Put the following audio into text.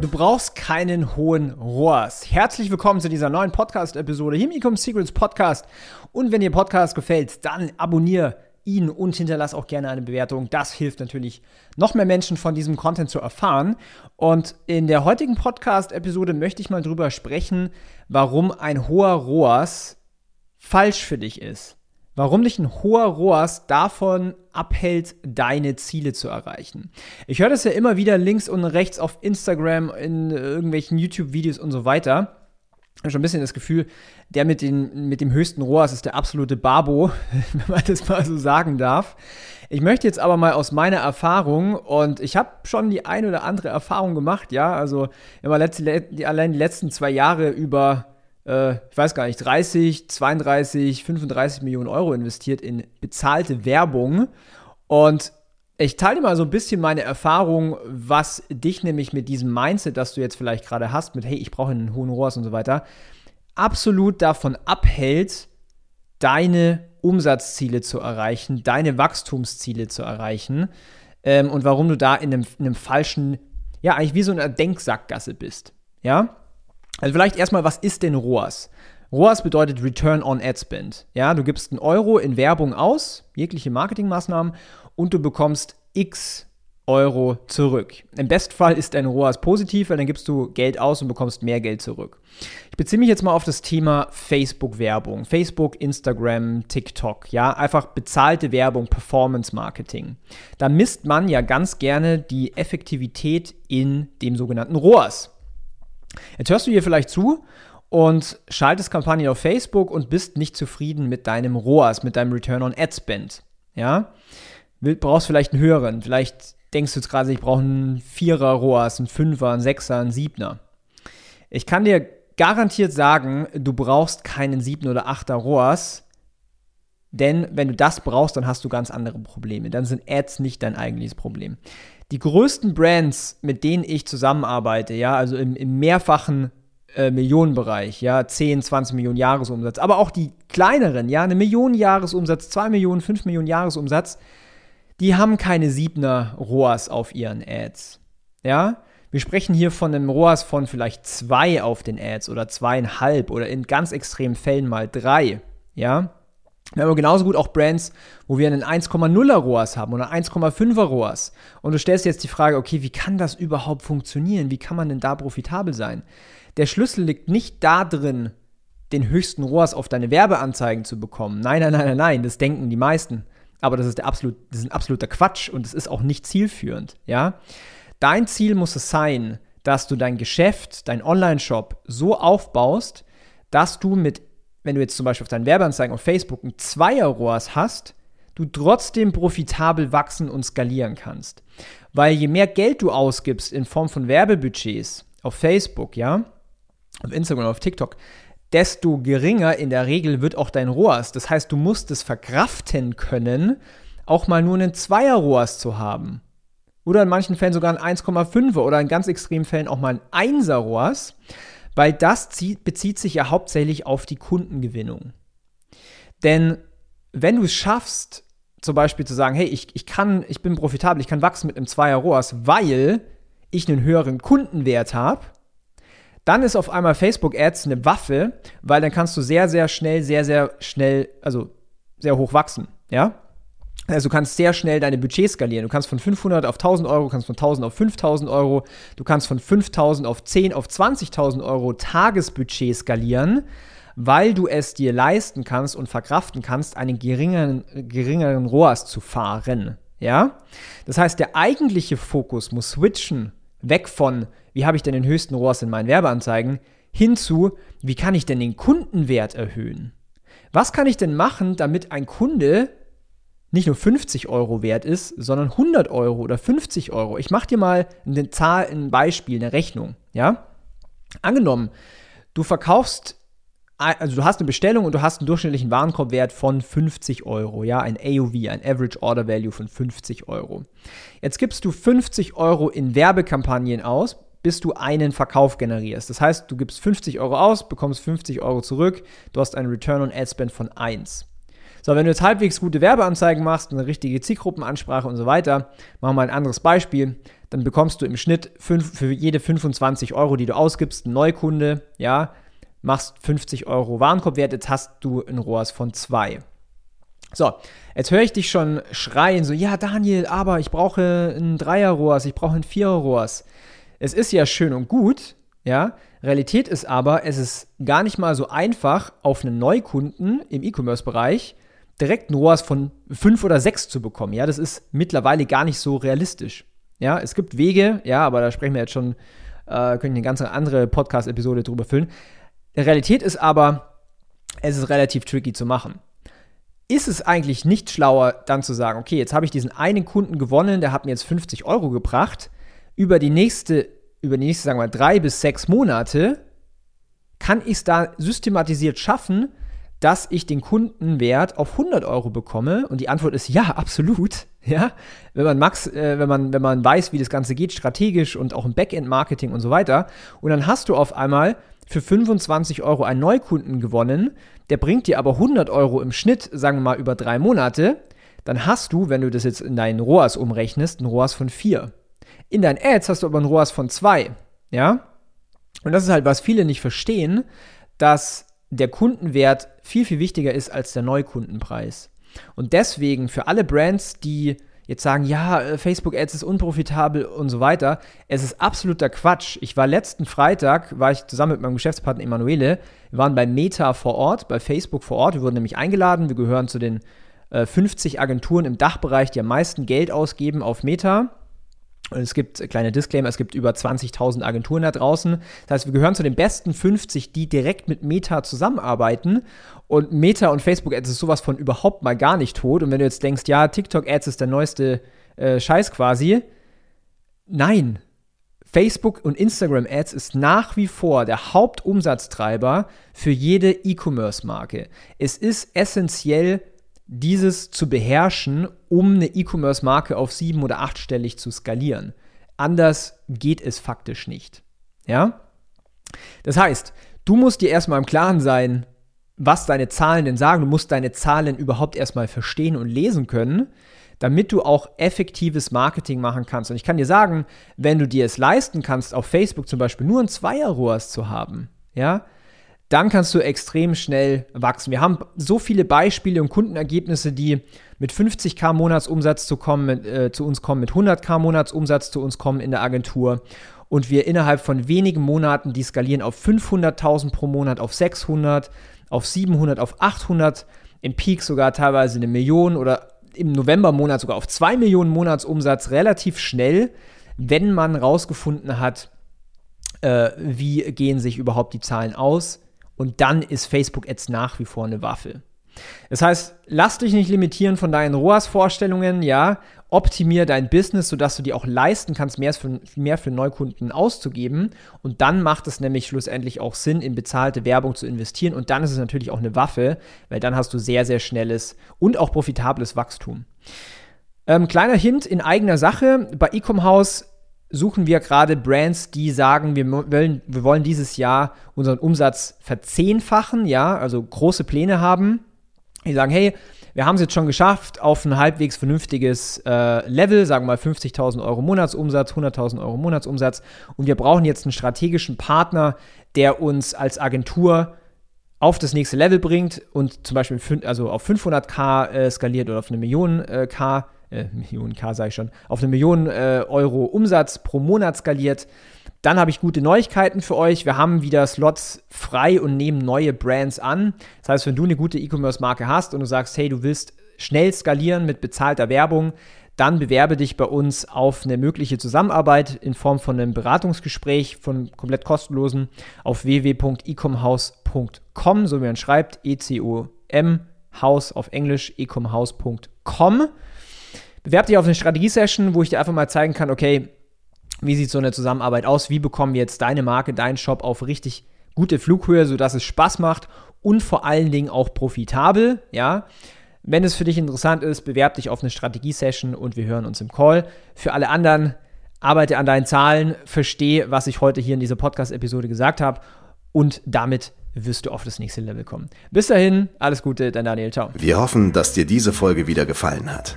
Du brauchst keinen hohen ROAS. Herzlich willkommen zu dieser neuen Podcast-Episode Ecom Secrets Podcast. Und wenn dir Podcast gefällt, dann abonniere ihn und hinterlass auch gerne eine Bewertung. Das hilft natürlich, noch mehr Menschen von diesem Content zu erfahren. Und in der heutigen Podcast-Episode möchte ich mal drüber sprechen, warum ein hoher ROAS falsch für dich ist warum dich ein hoher ROAS davon abhält, deine Ziele zu erreichen. Ich höre das ja immer wieder links und rechts auf Instagram, in irgendwelchen YouTube-Videos und so weiter. Ich habe schon ein bisschen das Gefühl, der mit, den, mit dem höchsten ROAS ist der absolute Babo, wenn man das mal so sagen darf. Ich möchte jetzt aber mal aus meiner Erfahrung, und ich habe schon die ein oder andere Erfahrung gemacht, ja, also immer letzte, allein die letzten zwei Jahre über äh, ich weiß gar nicht, 30, 32, 35 Millionen Euro investiert in bezahlte Werbung. Und ich teile mal so ein bisschen meine Erfahrung, was dich nämlich mit diesem Mindset, das du jetzt vielleicht gerade hast, mit hey, ich brauche einen hohen ROAS und so weiter, absolut davon abhält, deine Umsatzziele zu erreichen, deine Wachstumsziele zu erreichen ähm, und warum du da in einem, in einem falschen, ja, eigentlich wie so einer Denksackgasse bist. Ja? Also vielleicht erstmal, was ist denn ROAS? ROAS bedeutet Return on Ad Spend. Ja, du gibst einen Euro in Werbung aus, jegliche Marketingmaßnahmen, und du bekommst X Euro zurück. Im Bestfall ist dein ROAS positiv, weil dann gibst du Geld aus und bekommst mehr Geld zurück. Ich beziehe mich jetzt mal auf das Thema Facebook-Werbung. Facebook, Instagram, TikTok. Ja, einfach bezahlte Werbung, Performance-Marketing. Da misst man ja ganz gerne die Effektivität in dem sogenannten ROAS. Jetzt hörst du hier vielleicht zu und schaltest Kampagnen auf Facebook und bist nicht zufrieden mit deinem ROAS, mit deinem Return on Ad Spend. Ja? Brauchst vielleicht einen höheren. Vielleicht denkst du jetzt gerade, ich brauche einen Vierer ROAS, einen Fünfer, einen Sechser, einen Siebner. Ich kann dir garantiert sagen, du brauchst keinen siebten oder achter ROAS, denn wenn du das brauchst, dann hast du ganz andere Probleme. Dann sind Ads nicht dein eigentliches Problem die größten Brands, mit denen ich zusammenarbeite, ja, also im, im mehrfachen äh, Millionenbereich, ja, 10, 20 Millionen Jahresumsatz, aber auch die kleineren, ja, eine Million Jahresumsatz, 2 Millionen, 5 Millionen Jahresumsatz, die haben keine Siebner ROAS auf ihren Ads. Ja, wir sprechen hier von einem ROAS von vielleicht 2 auf den Ads oder zweieinhalb oder in ganz extremen Fällen mal 3. Ja, wir haben genauso gut auch Brands, wo wir einen 1,0er ROAS haben oder 1,5er ROAS. Und du stellst jetzt die Frage, okay, wie kann das überhaupt funktionieren? Wie kann man denn da profitabel sein? Der Schlüssel liegt nicht da drin, den höchsten ROAS auf deine Werbeanzeigen zu bekommen. Nein, nein, nein, nein, nein, das denken die meisten. Aber das ist, der absolut, das ist ein absoluter Quatsch und es ist auch nicht zielführend, ja? Dein Ziel muss es sein, dass du dein Geschäft, dein Online-Shop so aufbaust, dass du mit wenn du jetzt zum Beispiel auf deinen Werbeanzeigen auf Facebook ein Zweier-ROAS hast, du trotzdem profitabel wachsen und skalieren kannst. Weil je mehr Geld du ausgibst in Form von Werbebudgets auf Facebook, ja, auf Instagram, auf TikTok, desto geringer in der Regel wird auch dein ROAS. Das heißt, du musst es verkraften können, auch mal nur einen Zweier-ROAS zu haben. Oder in manchen Fällen sogar ein 1,5er oder in ganz extremen Fällen auch mal ein 1er ROAS weil das zieht, bezieht sich ja hauptsächlich auf die Kundengewinnung. Denn wenn du es schaffst, zum Beispiel zu sagen, hey, ich, ich kann, ich bin profitabel, ich kann wachsen mit einem Zweier ROAS, weil ich einen höheren Kundenwert habe, dann ist auf einmal Facebook Ads eine Waffe, weil dann kannst du sehr, sehr schnell, sehr, sehr schnell, also sehr hoch wachsen, ja? Also du kannst sehr schnell deine Budgets skalieren. Du kannst von 500 auf 1000 Euro, kannst von 1000 auf 5000 Euro, du kannst von 5000 auf 10 auf 20.000 Euro Tagesbudget skalieren, weil du es dir leisten kannst und verkraften kannst, einen geringeren, geringeren ROAS zu fahren. Ja? Das heißt, der eigentliche Fokus muss switchen weg von, wie habe ich denn den höchsten ROAS in meinen Werbeanzeigen, hinzu, wie kann ich denn den Kundenwert erhöhen? Was kann ich denn machen, damit ein Kunde nicht nur 50 Euro wert ist, sondern 100 Euro oder 50 Euro. Ich mache dir mal eine Zahl, ein Beispiel, eine Rechnung. Ja? Angenommen, du verkaufst also du hast eine Bestellung und du hast einen durchschnittlichen Warenkorbwert von 50 Euro, ja, ein AOV, ein Average Order Value von 50 Euro. Jetzt gibst du 50 Euro in Werbekampagnen aus, bis du einen Verkauf generierst. Das heißt, du gibst 50 Euro aus, bekommst 50 Euro zurück, du hast einen Return on Ad Spend von 1. So, wenn du jetzt halbwegs gute Werbeanzeigen machst, eine richtige Zielgruppenansprache und so weiter, machen wir mal ein anderes Beispiel, dann bekommst du im Schnitt fünf, für jede 25 Euro, die du ausgibst, einen Neukunde, ja, machst 50 Euro Warenkorbwert, jetzt hast du ein ROAS von 2. So, jetzt höre ich dich schon schreien, so, ja, Daniel, aber ich brauche ein Dreier-ROAS, ich brauche ein Vierer-ROAS. Es ist ja schön und gut, ja. Realität ist aber, es ist gar nicht mal so einfach, auf einen Neukunden im E-Commerce-Bereich direkt ein ROAS von 5 oder 6 zu bekommen. Ja, das ist mittlerweile gar nicht so realistisch. Ja, es gibt Wege, ja, aber da sprechen wir jetzt schon, äh, können eine ganz andere Podcast-Episode drüber füllen. Die Realität ist aber, es ist relativ tricky zu machen. Ist es eigentlich nicht schlauer, dann zu sagen, okay, jetzt habe ich diesen einen Kunden gewonnen, der hat mir jetzt 50 Euro gebracht. Über die nächste, über die nächste, sagen wir drei bis sechs Monate kann ich es da systematisiert schaffen, dass ich den Kundenwert auf 100 Euro bekomme? Und die Antwort ist ja, absolut. Ja, wenn man Max, äh, wenn man, wenn man weiß, wie das Ganze geht, strategisch und auch im Backend-Marketing und so weiter. Und dann hast du auf einmal für 25 Euro einen Neukunden gewonnen, der bringt dir aber 100 Euro im Schnitt, sagen wir mal über drei Monate, dann hast du, wenn du das jetzt in deinen ROAS umrechnest, ein ROAS von 4. In deinen Ads hast du aber ein ROAS von 2. Ja? Und das ist halt, was viele nicht verstehen, dass der Kundenwert viel, viel wichtiger ist als der Neukundenpreis. Und deswegen für alle Brands, die jetzt sagen, ja, äh, Facebook Ads ist unprofitabel und so weiter. Es ist absoluter Quatsch. Ich war letzten Freitag, war ich zusammen mit meinem Geschäftspartner Emanuele, wir waren bei Meta vor Ort, bei Facebook vor Ort. Wir wurden nämlich eingeladen. Wir gehören zu den äh, 50 Agenturen im Dachbereich, die am meisten Geld ausgeben auf Meta. Und es gibt, kleine Disclaimer, es gibt über 20.000 Agenturen da draußen. Das heißt, wir gehören zu den besten 50, die direkt mit Meta zusammenarbeiten. Und Meta und Facebook Ads ist sowas von überhaupt mal gar nicht tot. Und wenn du jetzt denkst, ja, TikTok Ads ist der neueste äh, Scheiß quasi. Nein. Facebook und Instagram Ads ist nach wie vor der Hauptumsatztreiber für jede E-Commerce-Marke. Es ist essentiell dieses zu beherrschen, um eine E-Commerce-Marke auf sieben- oder achtstellig zu skalieren. Anders geht es faktisch nicht. Ja? Das heißt, du musst dir erstmal im Klaren sein, was deine Zahlen denn sagen. Du musst deine Zahlen überhaupt erstmal verstehen und lesen können, damit du auch effektives Marketing machen kannst. Und ich kann dir sagen, wenn du dir es leisten kannst, auf Facebook zum Beispiel nur ein Zweier-ROAS zu haben, ja, dann kannst du extrem schnell wachsen. Wir haben so viele Beispiele und Kundenergebnisse, die mit 50k Monatsumsatz zu, kommen, äh, zu uns kommen, mit 100k Monatsumsatz zu uns kommen in der Agentur und wir innerhalb von wenigen Monaten die skalieren auf 500.000 pro Monat, auf 600, auf 700, auf 800, im Peak sogar teilweise eine Million oder im Novembermonat sogar auf 2 Millionen Monatsumsatz relativ schnell, wenn man rausgefunden hat, äh, wie gehen sich überhaupt die Zahlen aus und dann ist Facebook Ads nach wie vor eine Waffe. Das heißt, lass dich nicht limitieren von deinen ROAS-Vorstellungen, ja, optimier dein Business, sodass du dir auch leisten kannst, mehr für, mehr für Neukunden auszugeben. Und dann macht es nämlich schlussendlich auch Sinn, in bezahlte Werbung zu investieren. Und dann ist es natürlich auch eine Waffe, weil dann hast du sehr, sehr schnelles und auch profitables Wachstum. Ähm, kleiner Hint in eigener Sache. Bei Ecom House suchen wir gerade Brands, die sagen, wir wollen, wir wollen dieses Jahr unseren Umsatz verzehnfachen, ja, also große Pläne haben. Die sagen, hey, wir haben es jetzt schon geschafft auf ein halbwegs vernünftiges äh, Level, sagen wir mal 50.000 Euro Monatsumsatz, 100.000 Euro Monatsumsatz und wir brauchen jetzt einen strategischen Partner, der uns als Agentur auf das nächste Level bringt und zum Beispiel also auf 500k äh, skaliert oder auf eine Million äh, K äh, Millionen K sage ich schon, auf eine Million äh, Euro Umsatz pro Monat skaliert. Dann habe ich gute Neuigkeiten für euch. Wir haben wieder Slots frei und nehmen neue Brands an. Das heißt, wenn du eine gute E-Commerce-Marke hast und du sagst, hey, du willst schnell skalieren mit bezahlter Werbung, dann bewerbe dich bei uns auf eine mögliche Zusammenarbeit in Form von einem Beratungsgespräch, von komplett kostenlosen, auf www.ecomhouse.com, so wie man schreibt, E-C-O-M, House auf Englisch, ecomhouse.com. Bewerb dich auf eine Strategie-Session, wo ich dir einfach mal zeigen kann, okay, wie sieht so eine Zusammenarbeit aus? Wie bekommen wir jetzt deine Marke, deinen Shop auf richtig gute Flughöhe, sodass es Spaß macht und vor allen Dingen auch profitabel, ja. Wenn es für dich interessant ist, bewerb dich auf eine Strategie-Session und wir hören uns im Call. Für alle anderen, arbeite an deinen Zahlen, verstehe, was ich heute hier in dieser Podcast-Episode gesagt habe und damit wirst du auf das nächste Level kommen. Bis dahin, alles Gute, dein Daniel, ciao. Wir hoffen, dass dir diese Folge wieder gefallen hat.